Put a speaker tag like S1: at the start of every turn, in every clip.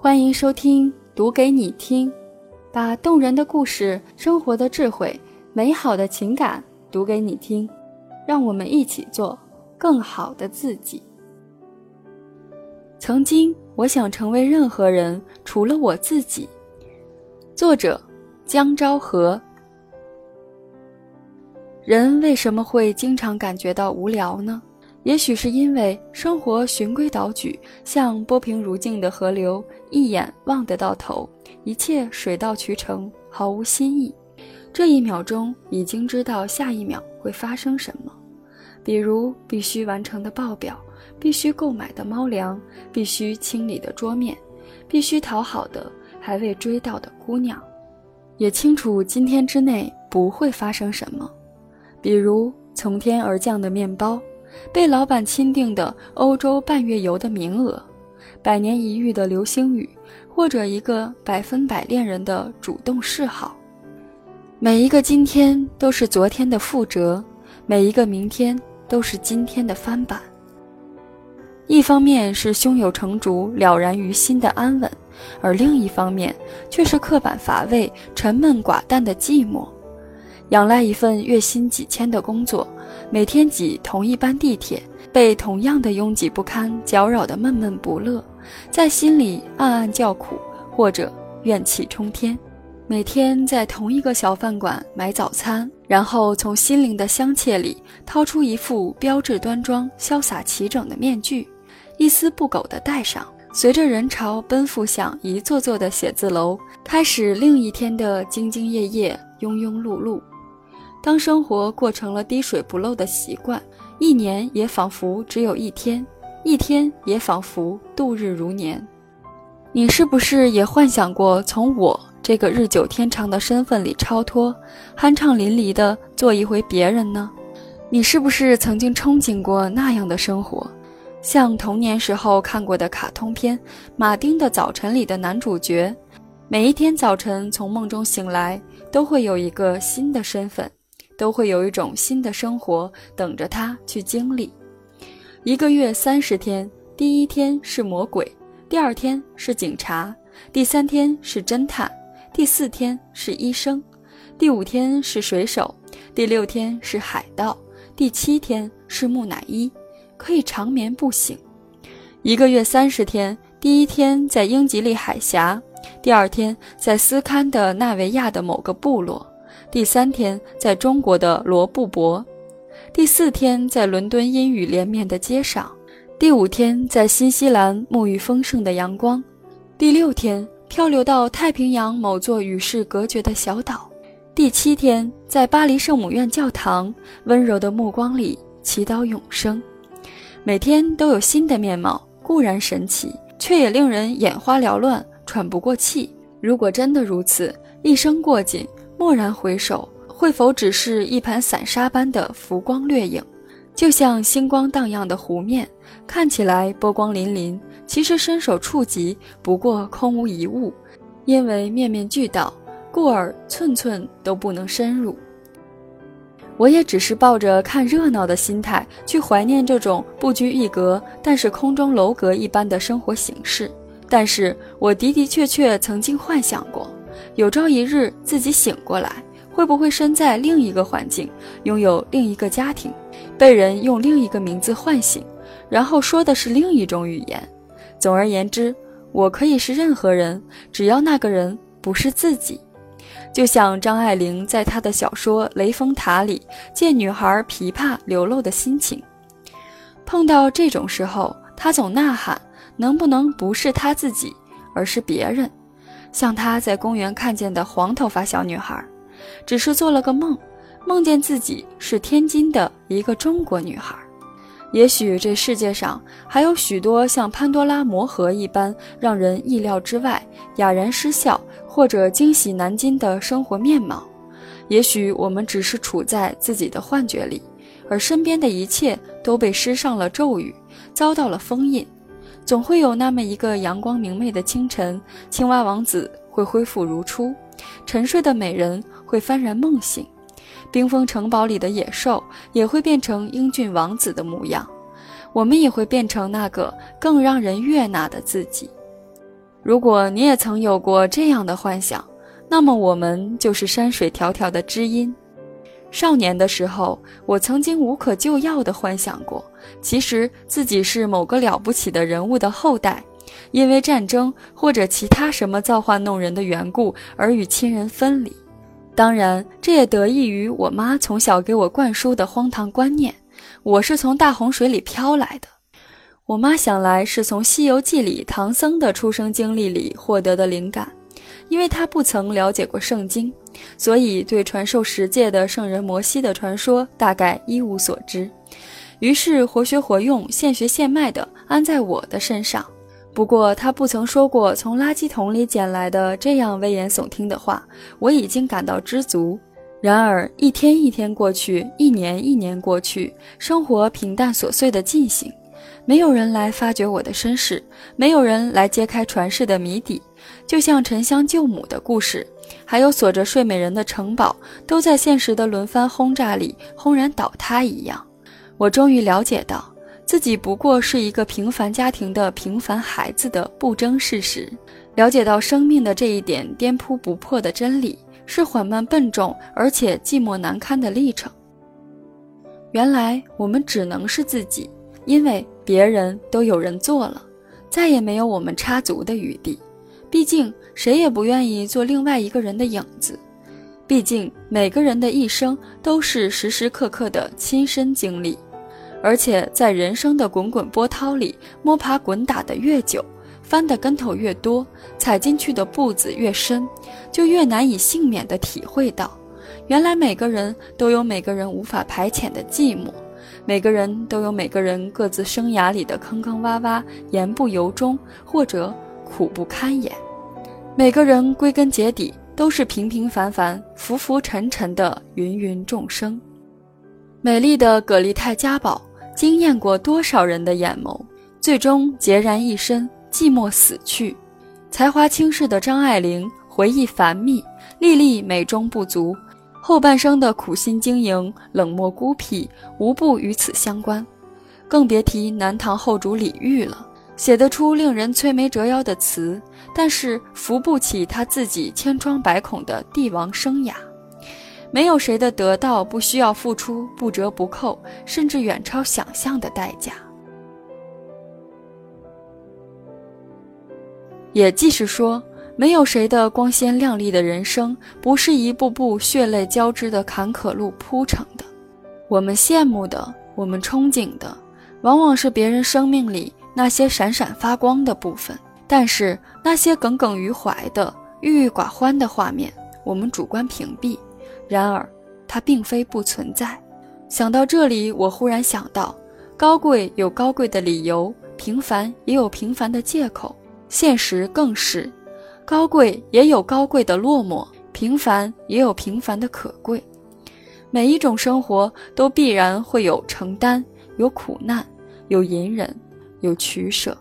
S1: 欢迎收听《读给你听》，把动人的故事、生活的智慧、美好的情感读给你听，让我们一起做更好的自己。曾经，我想成为任何人，除了我自己。作者：江昭和。人为什么会经常感觉到无聊呢？也许是因为生活循规蹈矩，像波平如镜的河流，一眼望得到头，一切水到渠成，毫无新意。这一秒钟已经知道下一秒会发生什么，比如必须完成的报表，必须购买的猫粮，必须清理的桌面，必须讨好的还未追到的姑娘，也清楚今天之内不会发生什么。比如从天而降的面包，被老板钦定的欧洲半月游的名额，百年一遇的流星雨，或者一个百分百恋人的主动示好。每一个今天都是昨天的覆辙，每一个明天都是今天的翻版。一方面是胸有成竹、了然于心的安稳，而另一方面却是刻板乏味、沉闷寡淡的寂寞。仰赖一份月薪几千的工作，每天挤同一班地铁，被同样的拥挤不堪搅扰的闷闷不乐，在心里暗暗叫苦，或者怨气冲天。每天在同一个小饭馆买早餐，然后从心灵的香切里掏出一副标致端庄、潇洒齐整的面具，一丝不苟地戴上，随着人潮奔赴向一座座的写字楼，开始另一天的兢兢业业、庸庸碌碌。当生活过成了滴水不漏的习惯，一年也仿佛只有一天，一天也仿佛度日如年。你是不是也幻想过从我这个日久天长的身份里超脱，酣畅淋漓地做一回别人呢？你是不是曾经憧憬过那样的生活，像童年时候看过的卡通片《马丁的早晨》里的男主角，每一天早晨从梦中醒来，都会有一个新的身份。都会有一种新的生活等着他去经历。一个月三十天，第一天是魔鬼，第二天是警察，第三天是侦探，第四天是医生，第五天是水手，第六天是海盗，第七天是木乃伊，可以长眠不醒。一个月三十天，第一天在英吉利海峡，第二天在斯堪的纳维亚的某个部落。第三天在中国的罗布泊，第四天在伦敦阴雨连绵的街上，第五天在新西兰沐浴丰盛的阳光，第六天漂流到太平洋某座与世隔绝的小岛，第七天在巴黎圣母院教堂温柔的目光里祈祷永生。每天都有新的面貌，固然神奇，却也令人眼花缭乱、喘不过气。如果真的如此，一生过尽。蓦然回首，会否只是一盘散沙般的浮光掠影？就像星光荡漾的湖面，看起来波光粼粼，其实伸手触及，不过空无一物。因为面面俱到，故而寸寸都不能深入。我也只是抱着看热闹的心态去怀念这种不拘一格，但是空中楼阁一般的生活形式。但是我的的确确曾经幻想过。有朝一日自己醒过来，会不会身在另一个环境，拥有另一个家庭，被人用另一个名字唤醒，然后说的是另一种语言？总而言之，我可以是任何人，只要那个人不是自己。就像张爱玲在她的小说《雷峰塔》里见女孩琵琶流露的心情。碰到这种时候，她总呐喊：能不能不是她自己，而是别人？像他在公园看见的黄头发小女孩，只是做了个梦，梦见自己是天津的一个中国女孩。也许这世界上还有许多像潘多拉魔盒一般让人意料之外、哑然失笑或者惊喜难禁的生活面貌。也许我们只是处在自己的幻觉里，而身边的一切都被施上了咒语，遭到了封印。总会有那么一个阳光明媚的清晨，青蛙王子会恢复如初，沉睡的美人会幡然梦醒，冰封城堡里的野兽也会变成英俊王子的模样，我们也会变成那个更让人悦纳的自己。如果你也曾有过这样的幻想，那么我们就是山水迢迢的知音。少年的时候，我曾经无可救药地幻想过，其实自己是某个了不起的人物的后代，因为战争或者其他什么造化弄人的缘故而与亲人分离。当然，这也得益于我妈从小给我灌输的荒唐观念：我是从大洪水里飘来的。我妈想来是从《西游记》里唐僧的出生经历里获得的灵感。因为他不曾了解过圣经，所以对传授十诫的圣人摩西的传说大概一无所知。于是活学活用、现学现卖地安在我的身上。不过他不曾说过从垃圾桶里捡来的这样危言耸听的话，我已经感到知足。然而一天一天过去，一年一年过去，生活平淡琐碎地进行。没有人来发掘我的身世，没有人来揭开传世的谜底，就像沉香救母的故事，还有锁着睡美人的城堡，都在现实的轮番轰炸里轰然倒塌一样。我终于了解到，自己不过是一个平凡家庭的平凡孩子的不争事实。了解到生命的这一点颠扑不破的真理，是缓慢笨重而且寂寞难堪的历程。原来我们只能是自己。因为别人都有人做了，再也没有我们插足的余地。毕竟谁也不愿意做另外一个人的影子。毕竟每个人的一生都是时时刻刻的亲身经历，而且在人生的滚滚波涛里，摸爬滚打的越久，翻的跟头越多，踩进去的步子越深，就越难以幸免地体会到，原来每个人都有每个人无法排遣的寂寞。每个人都有每个人各自生涯里的坑坑洼洼、言不由衷或者苦不堪言。每个人归根结底都是平平凡凡、浮浮沉沉的芸芸众生。美丽的葛丽泰嘉宝惊艳过多少人的眼眸，最终孑然一身，寂寞死去。才华倾世的张爱玲回忆繁密，历历美中不足。后半生的苦心经营、冷漠孤僻，无不与此相关，更别提南唐后主李煜了，写得出令人摧眉折腰的词，但是扶不起他自己千疮百孔的帝王生涯。没有谁的得到不需要付出不折不扣，甚至远超想象的代价。也即是说。没有谁的光鲜亮丽的人生不是一步步血泪交织的坎坷路铺成的。我们羡慕的，我们憧憬的，往往是别人生命里那些闪闪发光的部分。但是那些耿耿于怀的、郁郁寡欢的画面，我们主观屏蔽。然而，它并非不存在。想到这里，我忽然想到：高贵有高贵的理由，平凡也有平凡的借口，现实更是。高贵也有高贵的落寞，平凡也有平凡的可贵。每一种生活都必然会有承担，有苦难，有隐忍，有取舍。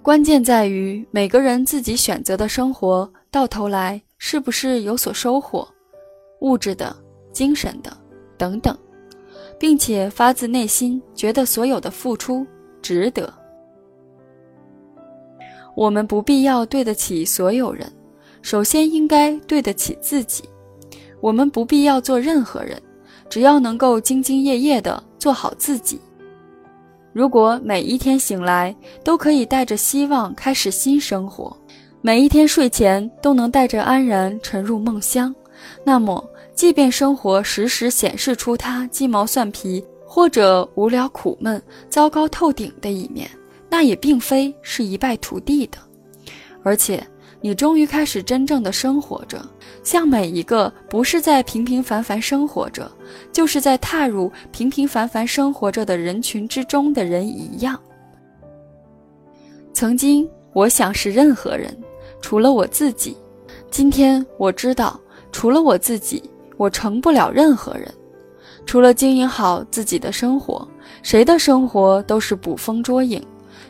S1: 关键在于每个人自己选择的生活，到头来是不是有所收获，物质的、精神的等等，并且发自内心觉得所有的付出值得。我们不必要对得起所有人，首先应该对得起自己。我们不必要做任何人，只要能够兢兢业业地做好自己。如果每一天醒来都可以带着希望开始新生活，每一天睡前都能带着安然沉入梦乡，那么，即便生活时时显示出它鸡毛蒜皮或者无聊苦闷、糟糕透顶的一面。那也并非是一败涂地的，而且你终于开始真正的生活着，像每一个不是在平平凡凡生活着，就是在踏入平平凡凡生活着的人群之中的人一样。曾经我想是任何人，除了我自己；今天我知道，除了我自己，我成不了任何人。除了经营好自己的生活，谁的生活都是捕风捉影。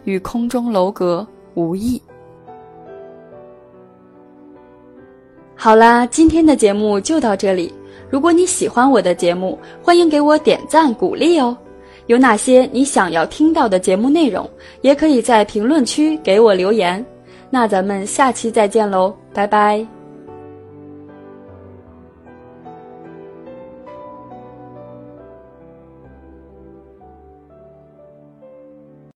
S1: 与空中楼阁无异。好啦，今天的节目就到这里。如果你喜欢我的节目，欢迎给我点赞鼓励哦。有哪些你想要听到的节目内容，也可以在评论区给我留言。那咱们下期再见喽，拜拜。